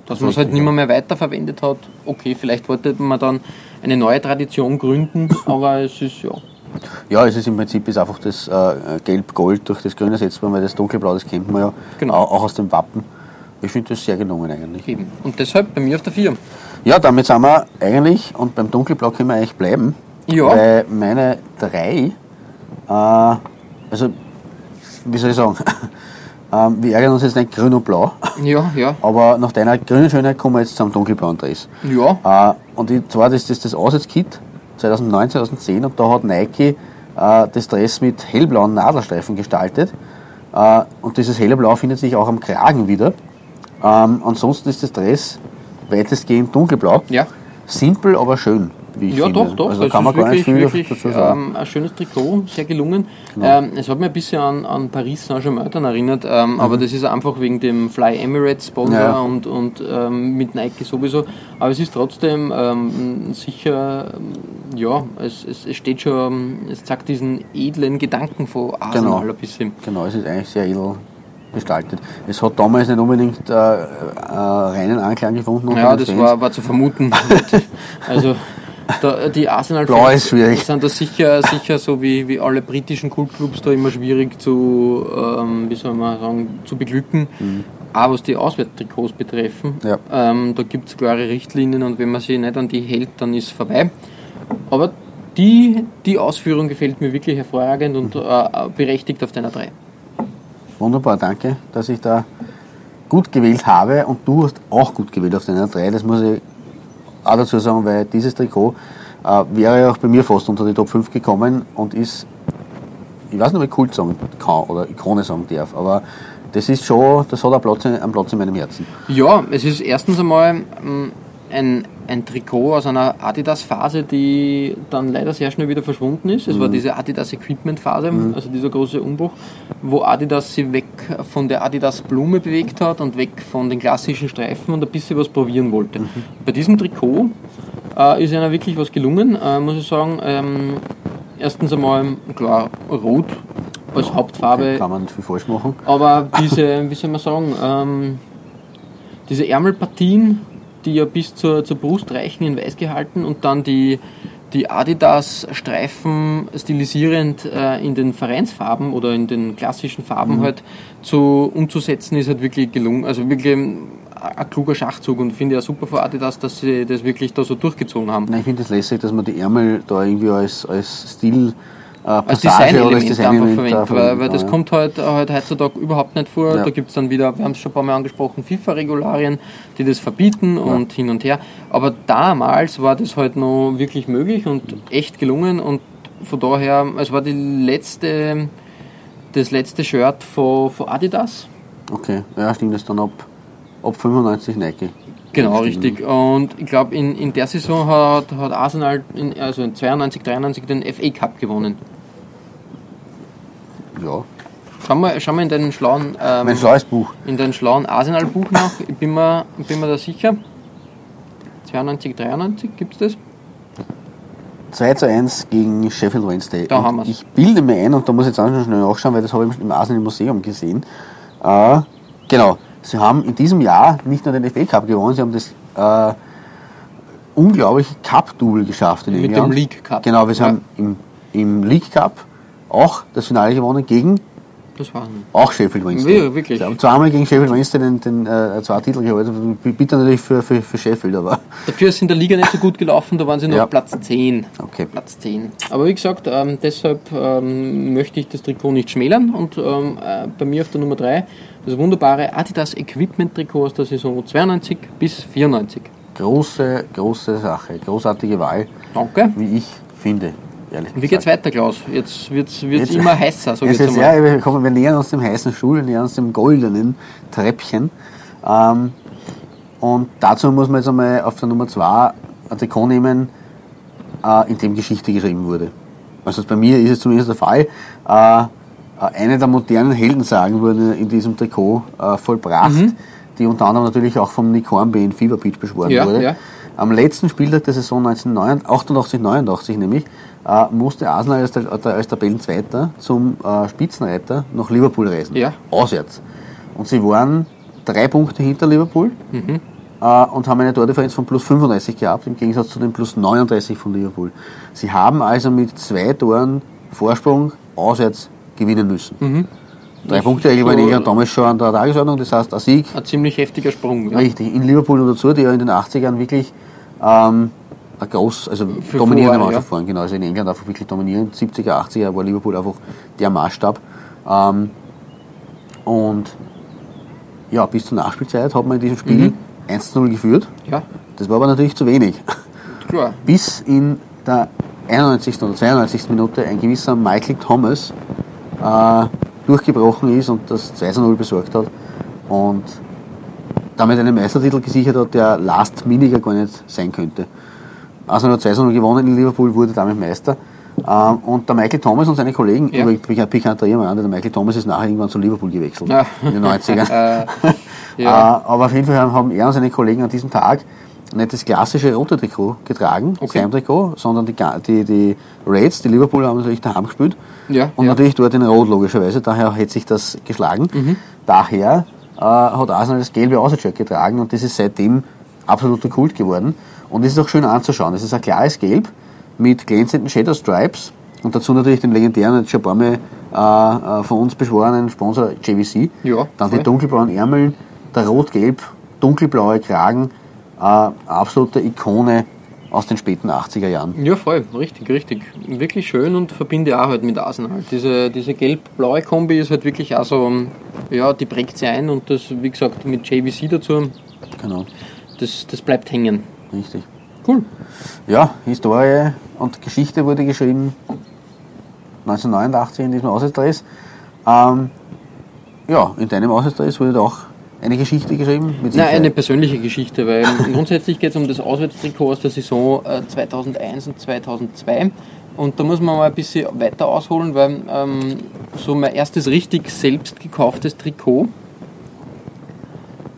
dass man es halt nicht mehr, mehr weiterverwendet hat. Okay, vielleicht wollte man dann eine neue Tradition gründen, (coughs) aber es ist ja.
Ja, es ist im Prinzip ist einfach das äh, Gelb-Gold durch das Grün ersetzt worden, weil das Dunkelblau, das kennt man ja
Genau.
auch, auch aus dem Wappen. Ich finde das sehr gelungen eigentlich.
Eben. Und deshalb bei mir auf der 4.
Ja, damit sind wir eigentlich, und beim Dunkelblau können wir eigentlich bleiben,
Ja.
Weil meine drei, äh, also, wie soll ich sagen, (laughs) ähm, wir ärgern uns jetzt nicht grün und blau,
Ja, ja. (laughs)
aber nach deiner grünen Schönheit kommen wir jetzt zum dunkelblauen Dress.
Ja.
Äh, und zwar das ist das Auswärtskit 2009, 2010 und da hat Nike äh, das Dress mit hellblauen Nadelstreifen gestaltet. Äh, und dieses helle Blau findet sich auch am Kragen wieder. Ähm, ansonsten ist das Dress weitestgehend dunkelblau.
Ja.
Simpel, aber schön, wie ich
Ja,
finde.
doch, doch.
Also
das
kann man gar
wirklich, wirklich.
Genau.
ähm, ein schönes Trikot, sehr gelungen. Ähm, es hat mich ein bisschen an, an Paris Saint-Germain erinnert, ähm, aber das ist einfach wegen dem Fly Emirates Sponsor
Mhm. Ja.
und, und ähm, mit Nike sowieso. Aber es ist trotzdem ähm, sicher, ähm, ja, es, es, es steht schon, es zeigt diesen edlen Gedanken von Arsenal
Genau.
ein bisschen.
Genau, es ist eigentlich sehr edel gestaltet. Es hat damals nicht unbedingt äh, äh, reinen Anklang gefunden.
Ja, das war, war zu vermuten. (laughs) also da, die arsenal
Blau ist schwierig.
sind da sicher, sicher so wie, wie alle britischen Kultclubs da immer schwierig zu, ähm, wie soll man sagen, zu beglücken. Auch was die Auswärtstrikots betreffen.
Mhm. Ja.
Ähm, da gibt es klare Richtlinien und wenn man sich nicht an die hält, dann ist vorbei. Aber die, die Ausführung gefällt mir wirklich hervorragend und äh, berechtigt auf deiner 3.
Wunderbar, danke, dass ich da gut gewählt habe und du hast auch gut gewählt auf deiner 3. Das muss ich auch dazu sagen, weil dieses Trikot äh, wäre ja auch bei mir fast unter die Top 5 gekommen und ist, ich weiß nicht, ob ich Kult sagen kann oder Ikone sagen darf, aber das ist schon, das hat einen Platz, in- einen Platz in meinem Herzen.
Ja, es ist erstens einmal ähm, ein, ein Trikot aus einer Adidas-Phase, die dann leider sehr schnell wieder verschwunden ist. Es war diese Adidas-Equipment-Phase, also dieser große Umbruch, wo Adidas sich weg von der Adidas-Blume bewegt hat und weg von den klassischen Streifen und ein bisschen was probieren wollte. Bei diesem Trikot äh, ist einer wirklich was gelungen, äh, muss ich sagen. Ähm, erstens einmal, klar, rot als Hauptfarbe
Kann man nicht viel falsch machen.
aber (laughs) diese, wie soll man sagen, ähm, diese Ärmelpartien, die ja bis zur, zur Brust reichen, in weiß gehalten und dann die, die Adidas-Streifen stilisierend äh, in den Vereinsfarben oder in den klassischen Farben halt zu, umzusetzen, ist halt wirklich gelungen. Also wirklich ein, ein kluger Schachzug und finde ja super von Adidas, dass sie das wirklich da so durchgezogen haben.
Nein, ich finde es lässig, dass man die Ärmel da irgendwie als, als Stil
als
oder als
Designelement einfach verwendet, weil, weil das
ja.
kommt halt, halt heutzutage überhaupt nicht vor.
Ja.
Da gibt es dann wieder, wir haben es schon ein paar Mal angesprochen, FIFA-Regularien, die das verbieten und hin und her. Aber damals war das halt noch wirklich möglich und echt gelungen und von daher, es war die letzte, das letzte Shirt von, von Adidas.
Okay, ja, stimmt, das dann ab, ab 95 Nike.
Genau, richtig. Und ich glaube, in, in der Saison hat, hat Arsenal in, also in 92, 93 den FA Cup gewonnen.
Ja,
Schauen wir, schauen wir in den schlauen ähm,
mein schlaues Buch.
in den schlauen Arsenal-Buch nach. Ich bin mir, bin mir da sicher. 92, 93 gibt es das?
2 zu 1 gegen Sheffield Wednesday.
Da
Und
haben wir's.
Ich bilde mir ein, und da muss ich jetzt auch schon schnell nachschauen, weil das habe ich im Arsenal Museum gesehen. Äh, genau, sie haben in diesem Jahr nicht nur den FA Cup gewonnen, sie haben das äh, unglaubliche Cup-Double geschafft in
Mit
England.
dem League Cup.
Genau, wir
Ja.
haben im, im League Cup auch das Finale gewonnen gegen
Das war
auch Sheffield Wednesday.
Ja, wirklich.
Sie haben zweimal gegen Sheffield Wednesday den, den äh, zwei Titel geholt. Bitte natürlich für, für, für Sheffield, aber (laughs)
Dafür ist in der Liga nicht so gut gelaufen, da waren sie nur
Ja.
auf Platz 10.
okay.
Platz 10. Aber wie gesagt, ähm, deshalb ähm, möchte ich das Trikot nicht schmälern und ähm, äh, bei mir auf der Nummer 3 das wunderbare Adidas Equipment Trikot aus der Saison 92 bis 94.
Große, große Sache. Großartige Wahl,
Danke.
wie ich finde. Ehrlich
Wie geht's weiter, Klaus? Jetzt wird's, wird's
Jetzt-
immer heißer, so
Es
jetzt
ja, wir, kommen, wir nähern uns dem heißen Stuhl, wir nähern uns dem goldenen Treppchen. Ähm, und dazu muss man jetzt einmal auf der Nummer 2 ein Trikot nehmen, äh, in dem Geschichte geschrieben wurde. Also bei mir ist es zumindest der Fall. Äh, äh, eine der modernen Heldensagen wurde in diesem Trikot äh, vollbracht, die unter anderem natürlich auch vom Nick Hornby in Fever Pitch beschworen
Ja,
wurde.
ja.
Am letzten Spieltag der Saison 1988, 89 nämlich, äh, musste Arsenal als, der, als Tabellenzweiter zum äh, Spitzenreiter nach Liverpool reisen.
Ja.
Auswärts. Und sie waren drei Punkte hinter Liverpool
Mhm.
äh, und haben eine Tordifferenz von plus 35 gehabt, im Gegensatz zu den plus 39 von Liverpool. Sie haben also mit zwei Toren Vorsprung auswärts gewinnen müssen. Drei
Das
Punkte eigentlich war in
schon-
England damals schon an der Tagesordnung, das heißt ein Sieg
Ein ziemlich heftiger Sprung. Ja.
Richtig, in Liverpool und dazu, die ja in den 80ern wirklich ähm, ein groß, also
Für
dominierende Mannschaft
ja.
waren, genau. Also in England einfach wirklich dominierend. 70er, 80er war Liverpool einfach der Maßstab. Ähm, und ja, bis zur Nachspielzeit hat man in diesem Spiel
Mhm.
1-0 geführt.
Ja,
Das war aber natürlich zu wenig. (laughs)
klar.
Bis in der 91. oder 92. Minute ein gewisser Michael Thomas äh, durchgebrochen ist und das 2-0 besorgt hat und damit einen Meistertitel gesichert hat, der last-miniger gar nicht sein könnte. Arsenal hat 2-0 gewonnen in Liverpool, wurde damit Meister. Ähm, und der Michael Thomas und seine Kollegen,
Ja.
ja. pikanterieren wir an, der Michael Thomas ist nachher irgendwann zu Liverpool gewechselt,
Ja.
in den 90ern. (laughs)
Äh, ja.
Äh, aber auf jeden Fall haben- er und seine Kollegen an diesem Tag nicht das klassische rote Trikot getragen,
Okay.
sein Trikot, sondern die, die, die Reds, die Liverpooler haben natürlich daheim gespielt.
Ja,
Und
ja.
natürlich dort in Rot, logischerweise, daher hätte sich das geschlagen.
Mhm.
Daher äh, hat Arsenal das gelbe Außenshirt getragen und das ist seitdem absoluter Kult geworden. Und es ist auch schön anzuschauen. Es ist ein klares Gelb mit glänzenden Shadow Stripes und dazu natürlich den legendären, jetzt schon ein paar Mal äh, von uns beschworenen Sponsor JVC.
Ja,
Dann
voll.
die dunkelblauen Ärmel, der rot-gelb, dunkelblaue Kragen, äh, absolute Ikone aus den späten 80er Jahren.
Ja, voll, richtig, richtig. Wirklich schön und verbinde auch halt mit Arsenal. Diese, diese gelb-blaue Kombi ist halt wirklich auch so, ja, die prägt sie ein und das, wie gesagt, mit JVC dazu,
Genau,
das, das bleibt hängen.
Richtig.
Cool.
Ja, Historie und Geschichte wurde geschrieben 1989 in diesem Auswärtsdress. Ähm, ja, in deinem Auswärtsdress wurde auch eine Geschichte geschrieben. Mit
Nein, eine persönliche Geschichte, weil (laughs) grundsätzlich geht es um das Auswärtstrikot aus der Saison äh, 2001 und 2002. Und da muss man mal ein bisschen weiter ausholen, weil ähm, so mein erstes richtig selbst gekauftes Trikot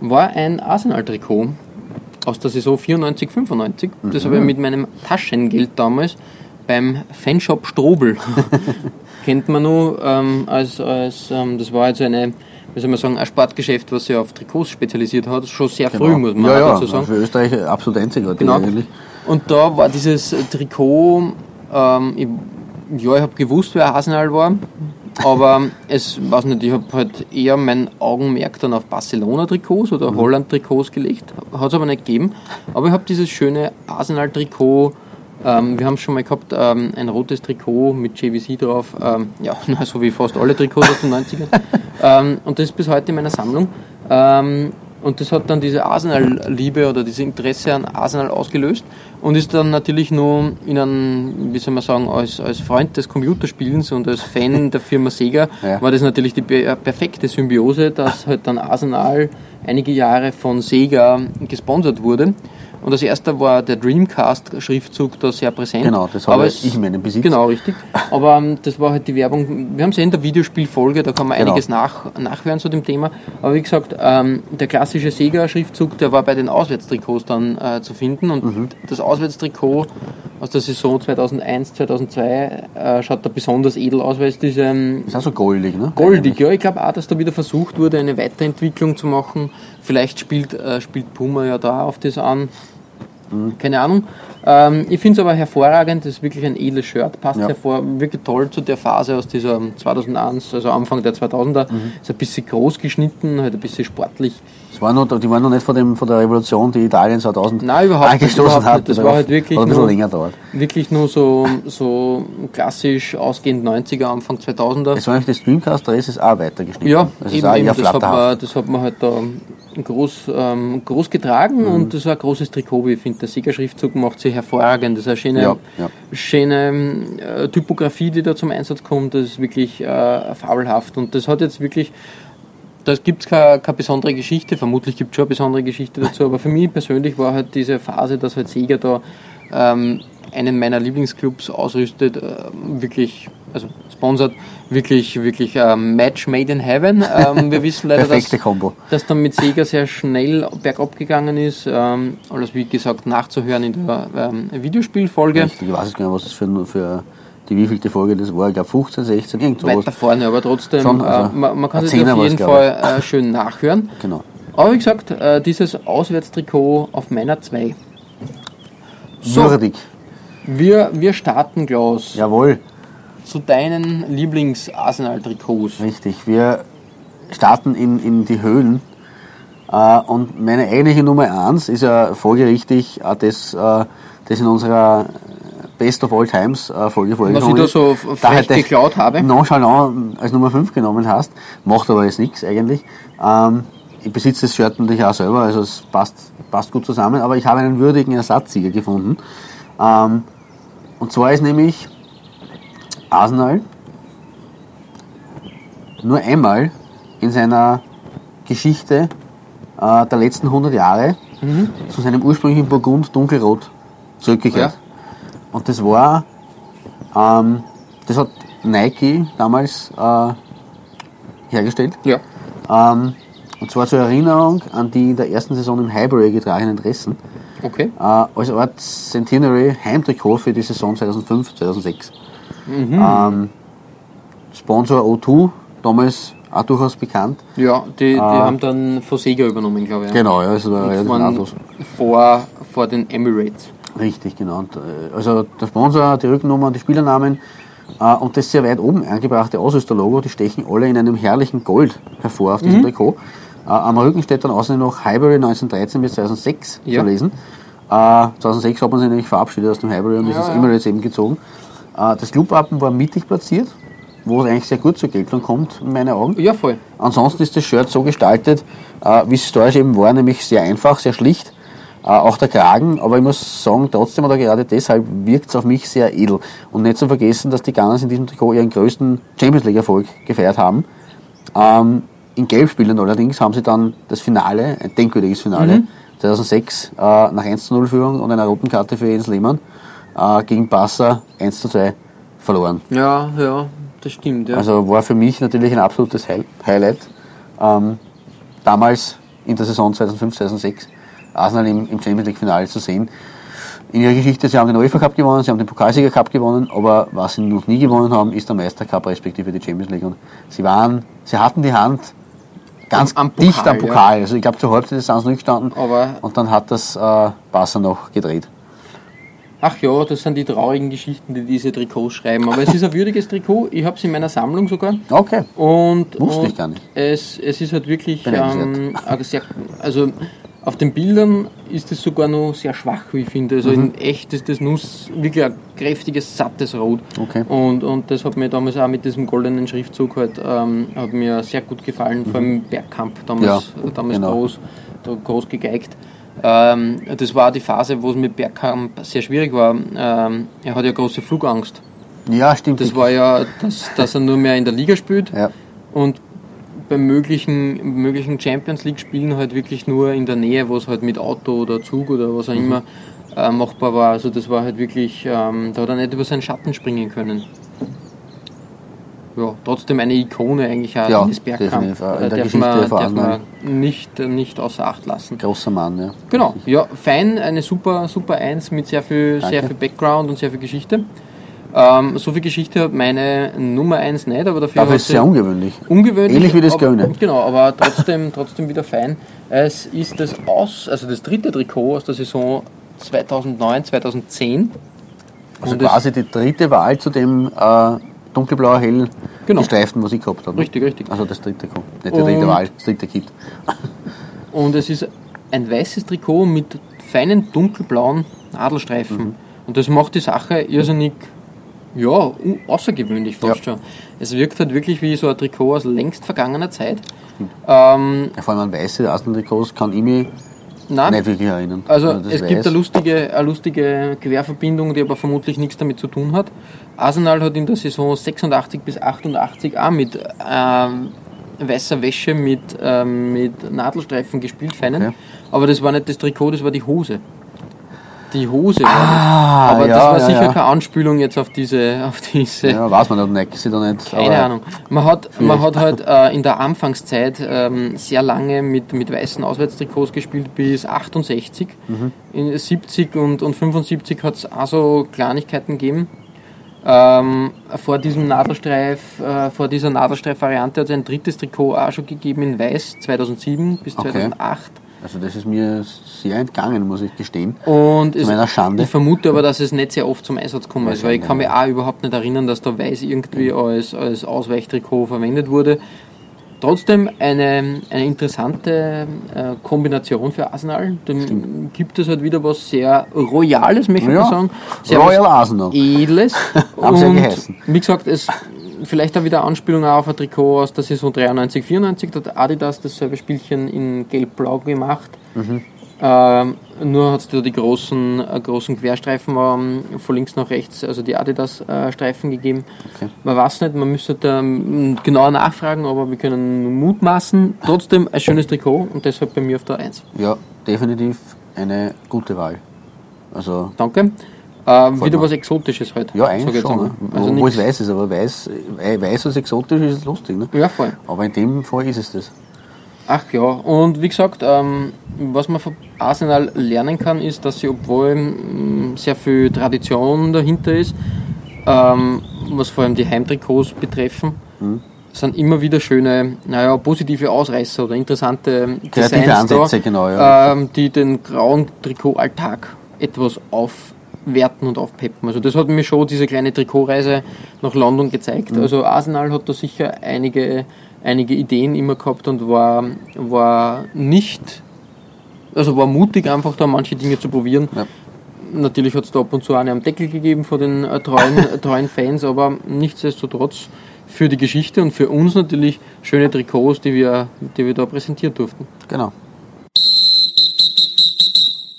war ein Arsenal-Trikot aus der Saison 94, 95. Das habe ich mit meinem Taschengeld damals beim Fanshop Strobel. (laughs) Kennt man nur ähm, als, als ähm, das war jetzt eine, wie soll man sagen, ein Sportgeschäft, was sich auf Trikots spezialisiert hat. Schon sehr früh, muss man
Genau. ja,
dazu sagen.
Für Österreich absolut einzigartig
Genau.
eigentlich.
Und da war dieses Trikot, ähm, ich, ja, ich habe gewusst, wer Arsenal war, aber es, weiß nicht, ich habe halt eher mein Augenmerk dann auf Barcelona-Trikots oder
Mhm.
Holland-Trikots gelegt, hat es aber nicht gegeben. Aber ich habe dieses schöne Arsenal-Trikot, ähm, wir haben schon mal gehabt, ähm, ein rotes Trikot mit JVC drauf, ähm, ja, (laughs) so wie fast alle Trikots aus den 90ern. (laughs) ähm, und das ist bis heute in meiner Sammlung. Und das hat dann diese Arsenal-Liebe oder dieses Interesse an Arsenal ausgelöst und ist dann natürlich nur in einem, wie soll man sagen, als, als Freund des Computerspielens und als Fan (laughs) der Firma Sega
Ja.
war das natürlich die pe- perfekte Symbiose, dass halt dann Arsenal einige Jahre von Sega gesponsert wurde. Und das erste war der Dreamcast-Schriftzug da sehr präsent.
Genau, das habe ich in meinem Besitz.
Genau, richtig. Aber ähm, das war halt die Werbung. Wir haben es ja in der Videospielfolge, da kann man
Genau.
einiges nach, nachhören zu dem Thema. Aber wie gesagt, ähm, der klassische Sega-Schriftzug, der war bei den Auswärtstrikots dann äh, zu finden. Und
Mhm.
das Auswärtstrikot aus der Saison 2001, 2002 äh, schaut da besonders edel aus, weil es diese ähm,
Ist auch so goldig, ne?
goldig. Ja, ich glaube auch, dass da wieder versucht wurde, eine Weiterentwicklung zu machen. Vielleicht spielt, äh, spielt Puma ja da auf das an. Keine Ahnung. Ähm, ich finde es aber hervorragend, das ist wirklich ein edles Shirt, passt
Ja.
hervor, wirklich toll zu der Phase aus dieser 2001, also Anfang der 2000er.
Mhm.
Ist ein bisschen groß geschnitten, halt ein bisschen sportlich.
Das war noch, die waren noch nicht von, dem, von der Revolution, die Italien 2000
Nein, überhaupt nicht,
angestoßen
überhaupt
hat.
nicht. Das war halt wirklich
Hat ein bisschen
nur-
länger dauert.
Wirklich nur so, so klassisch ausgehend 90er, Anfang 2000er.
Es war nämlich das Dreamcast-Dress ist auch weitergeschnitten.
Ja,
das
eben,
auch
eben,
eher
das, hat man, das hat man halt da groß, ähm, groß getragen
Mhm.
und das war ein großes Trikot. wie Ich finde, der Siegerschriftzug macht sich hervorragend. Das ist eine schöne,
Ja, ja.
schöne äh, Typografie, die da zum Einsatz kommt. Das ist wirklich äh, fabelhaft und das hat jetzt wirklich. Da gibt es keine, keine besondere Geschichte, vermutlich gibt es schon eine besondere Geschichte dazu, aber für mich persönlich war halt diese Phase, dass halt Sega da ähm, einen meiner Lieblingsclubs ausrüstet, äh, wirklich, also sponsert, wirklich, wirklich ähm, Match made in heaven. Ähm, wir wissen leider, dass,
Kombo.
dass dann mit Sega sehr schnell bergab gegangen ist. Ähm, alles wie gesagt nachzuhören in der ähm, Videospielfolge.
Richtig, ich weiß nicht, was das für, für die wievielte Folge das war. Ich glaube 15, 16, irgend sowas.
Weiter vorne, aber trotzdem,
Schon, also
äh, man, man kann
Zehner
auf jeden Fall äh, schön nachhören. (laughs)
Genau.
Aber wie gesagt, äh, dieses Auswärtstrikot auf meiner 2. So,
Würdig.
wir, wir starten, Klaus,
Jawohl,
zu deinen Lieblings-Arsenal-Trikots.
richtig. Wir starten in, in die Höhlen. Und meine eigentliche Nummer 1 ist ja folgerichtig das, das in unserer Best of All Times äh, Folge
Was ich da so
Da
frech
ich
geklaut habe.
Nonchalant als Nummer 5 genommen hast, macht aber jetzt nichts eigentlich. Ähm, ich besitze das Shirt natürlich auch selber, also es passt, passt gut zusammen, aber ich habe einen würdigen Ersatzsieger gefunden. Ähm, und zwar ist nämlich Arsenal nur einmal in seiner Geschichte äh, der letzten 100 Jahre zu seinem ursprünglichen Burgund dunkelrot zurückgekehrt.
Ja.
Und das war, ähm, das hat Nike damals äh, hergestellt.
Ja.
Ähm, und zwar zur Erinnerung an die in der ersten Saison im Highbury getragenen Dressen.
Okay.
Äh, als Art Centenary Heimtrikot für die Saison 2005, 2006. Ähm, Sponsor O2, damals auch durchaus bekannt.
Ja, die, die
Ah.
haben dann von Sega übernommen, glaube ich.
Genau, ja, es war relativ nahtlos.
vor, vor den Emirates.
Richtig, genau. Und, äh, also der Sponsor, die Rückennummer, die Spielernamen äh, und das sehr weit oben angebrachte Ausrüsterlogo, die stechen alle in einem herrlichen Gold hervor auf
Mhm.
diesem Trikot. Äh, am Rücken steht dann außerdem noch Highbury 1913 bis 2006
Ja.
zu lesen. Äh, 2006 hat man sich nämlich verabschiedet aus dem Highbury und ist
Ja,
ins
ja.
Emirates eben gezogen. Äh, das Clubwappen war mittig platziert, wo es eigentlich sehr gut zur Geltung kommt, in meinen Augen.
Ja, voll.
Ansonsten ist das Shirt so gestaltet, äh, wie es historisch eben war, nämlich sehr einfach, sehr schlicht. Äh, auch der Kragen, aber ich muss sagen, trotzdem oder gerade deshalb wirkt es auf mich sehr edel. Und nicht zu vergessen, dass die Gunners in diesem Trikot ihren größten Champions League-Erfolg gefeiert haben. Ähm, in Gelbspielen allerdings haben sie dann das Finale, ein denkwürdiges Finale, 2006, äh, nach 1 zu 0 Führung und einer roten Karte für Jens Lehmann äh, gegen Barca 1 zu 2 verloren.
Ja, ja, das stimmt. Ja.
Also war für mich natürlich ein absolutes Hi- Highlight. Ähm, damals in der Saison 2005, 2006 Arsenal im, im Champions League Finale zu sehen. In ihrer Geschichte, sie haben den UEFA Cup gewonnen, sie haben den Pokalsieger Cup gewonnen, aber was sie noch nie gewonnen haben, ist der Meister Cup respektive die Champions League. Und sie waren, sie hatten die Hand ganz
Am- am Pokal,
dicht am
ja.
Pokal. Also ich glaube zur Halbzeit sind sie zurückgestanden
Aber-
und dann hat das äh, Barca noch gedreht.
Ach ja, das sind die traurigen Geschichten, die diese Trikots schreiben. Aber es ist ein würdiges Trikot. Ich habe es in meiner Sammlung sogar.
Okay.
Und,
Wusste
und
ich gar nicht.
Es, es ist halt wirklich, ähm, sehr, also auf den Bildern ist es sogar noch sehr schwach, wie ich finde. Also in echt ist das Nuss wirklich ein kräftiges, sattes Rot.
Okay.
Und, und das hat mir damals auch mit diesem goldenen Schriftzug halt, ähm, hat mir sehr gut gefallen, vor allem im Bergkamp damals,
Ja,
damals
genau.
groß, groß gegeigt. Ähm, das war die Phase, wo es mit Bergkamp sehr schwierig war. Ähm, er hat ja große Flugangst.
Ja, stimmt.
Das war ja, dass, dass er nur mehr in der Liga spielt
ja.
und bei möglichen, möglichen Champions League Spielen halt wirklich nur in der Nähe, wo es halt mit Auto oder Zug oder was auch
Mhm.
immer äh, machbar war. Also das war halt wirklich, ähm, da hat er nicht über seinen Schatten springen können. Ja, trotzdem eine Ikone eigentlich auch
Ja,
Dennis Bergkamp.
definitiv, äh, in
Äh,
der
darf man, darf man nicht, nicht außer Acht lassen.
Großer Mann, ja.
Genau, ja, fein, eine super, super Eins mit sehr viel, sehr viel Background und sehr viel Geschichte. Ähm, so viel Geschichte hat meine Nummer 1 nicht, aber dafür hat
ist sehr ungewöhnlich.
ungewöhnlich.
Ähnlich wie das
aber,
Grüne.
Genau, aber trotzdem, (laughs) trotzdem wieder fein. Es ist das aus, also das dritte Trikot aus der Saison 2009, 2010.
Also
Und
quasi die dritte Wahl zu dem äh, dunkelblau hell
Genau.
gestreiften, was ich gehabt habe.
Richtig, richtig.
Also das dritte Trikot. Nicht die dritte Wahl, das dritte Kit. (laughs)
Und es ist ein weißes Trikot mit feinen dunkelblauen Nadelstreifen.
Mhm.
Und das macht die Sache irrsinnig, ja, u- außergewöhnlich fast schon. Es wirkt halt wirklich wie so ein Trikot aus längst vergangener Zeit.
Mhm.
Ähm,
Ja, vor allem an weiße Arsenal-Trikots kann ich mich
nein,
nicht wirklich erinnern.
Also es gibt
weiß.
eine lustige, eine lustige Querverbindung, die aber vermutlich nichts damit zu tun hat. Arsenal hat in der Saison 86 bis 88 auch mit ähm, weißer Wäsche mit, ähm, mit Nadelstreifen gespielt, feinen.
Okay.
Aber das war nicht das Trikot, das war die Hose. Die Hose
Ah,
das. Aber
ja,
das war
ja,
sicher
ja.
keine Anspielung jetzt auf diese, auf diese
Ja, weiß man nicht, sie da nicht.
keine Ahnung. Man hat, man hat halt äh, in der Anfangszeit ähm, sehr lange mit, mit weißen Auswärtstrikots gespielt bis 68.
Mhm.
In 70 und, und 75 hat es auch so Kleinigkeiten gegeben. Ähm, vor diesem Nadelstreif, äh, vor dieser Nadelstreif-Variante hat es ein drittes Trikot auch schon gegeben in Weiß 2007 bis
Okay.
2008.
Also das ist mir sehr entgangen, muss ich gestehen.
Und es,
meiner Schande.
ich vermute aber, dass es nicht sehr oft zum Einsatz gekommen ist, weil ich kann mich auch überhaupt nicht erinnern, dass da Weiß irgendwie als, als Ausweichtrikot verwendet wurde. Trotzdem eine, eine interessante äh, Kombination für Arsenal. Dem gibt es halt wieder was sehr Royales, möchte ich
Ja,
mal sagen. Sehr
Royal Arsenal.
Edles. (laughs)
Haben sie ja geheißen.
Wie gesagt, es vielleicht auch wieder Anspielung auf ein Trikot aus der Saison 93, 94. Da hat Adidas dasselbe Spielchen in Gelb-Blau gemacht.
Mhm.
Ähm, nur hat es da die großen, äh, großen Querstreifen ähm, von links nach rechts, also die Adidas-Streifen gegeben.
Okay.
Man weiß nicht, man müsste da ähm, genauer nachfragen, aber wir können mutmaßen. Trotzdem ein schönes Trikot und deshalb bei mir auf der 1.
Ja, definitiv eine gute Wahl. Also,
Danke. Ähm, wieder was Exotisches heute.
ja, eigentlich schon. Ne?
Also
Obwohl es weiß ist, aber weiß, äh, weiß was exotisch ist, lustig. Ne?
Ja, voll.
Aber in dem Fall ist es das.
Ach ja, und wie gesagt, ähm, was man von Arsenal lernen kann, ist, dass sie, obwohl ähm, sehr viel Tradition dahinter ist, ähm, was vor allem die Heimtrikots betreffen,
Mhm.
sind immer wieder schöne, naja, positive Ausreißer oder interessante
Kreative
Designs
Ansätze,
da,
genau, ja.
ähm, die den grauen Trikotalltag etwas aufwerten und aufpeppen. Also das hat mir schon diese kleine Trikotreise nach London gezeigt.
Mhm.
Also Arsenal hat da sicher einige, einige Ideen immer gehabt und war, war nicht, also war mutig einfach da manche Dinge zu probieren.
Ja.
Natürlich hat es da ab und zu eine am Deckel gegeben von den äh, treuen, äh, (laughs) treuen Fans, aber nichtsdestotrotz für die Geschichte und für uns natürlich schöne Trikots, die wir, die wir da präsentiert durften.
Genau.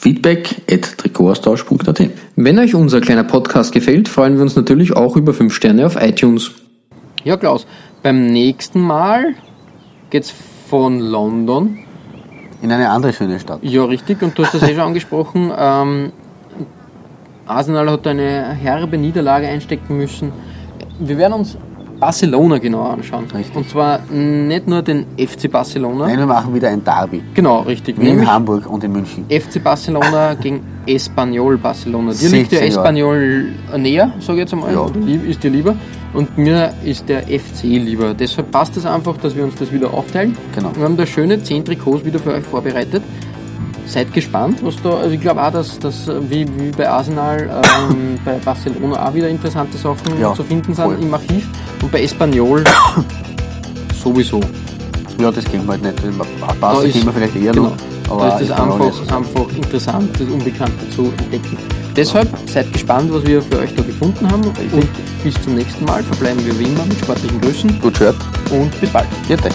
Feedback at
Wenn euch unser kleiner Podcast gefällt, freuen wir uns natürlich auch über 5 Sterne auf iTunes. Ja, Klaus, beim nächsten Mal geht's von London.
In eine andere schöne Stadt.
Ja, richtig, und du hast das eh schon angesprochen. Ähm, Arsenal hat eine herbe Niederlage einstecken müssen. Wir werden uns Barcelona genauer anschauen.
Richtig.
Und zwar nicht nur den FC Barcelona.
Nein, wir machen wieder ein Derby.
Genau, richtig.
Wie in Hamburg und in München.
FC Barcelona (laughs) gegen Espanyol Barcelona. Dir liegt
16
der. Espanyol näher, sage ich jetzt einmal.
Ja.
Ist dir lieber. Und mir ist der FC lieber. Deshalb passt es einfach, dass wir uns das wieder aufteilen.
Genau.
Wir haben da schöne 10 Trikots wieder für euch vorbereitet. Seid gespannt, was da. Also ich glaube auch, dass, dass wie, wie bei Arsenal ähm, (coughs) bei Barcelona auch wieder interessante Sachen
Ja,
zu finden sind
voll.
im Archiv. Und bei Espanyol (coughs) sowieso.
Ja, das kennt man halt nicht.
Ist-
kennen wir vielleicht eher
genau.
noch. Aber
da ist
ist auch
einfach,
nicht.
einfach interessant, das Unbekannte zu entdecken. Deshalb seid gespannt, was wir für euch da gefunden haben. Und bis zum nächsten Mal verbleiben wir wie immer mit sportlichen Grüßen
Gut gehört.
und bis bald.
Vierte.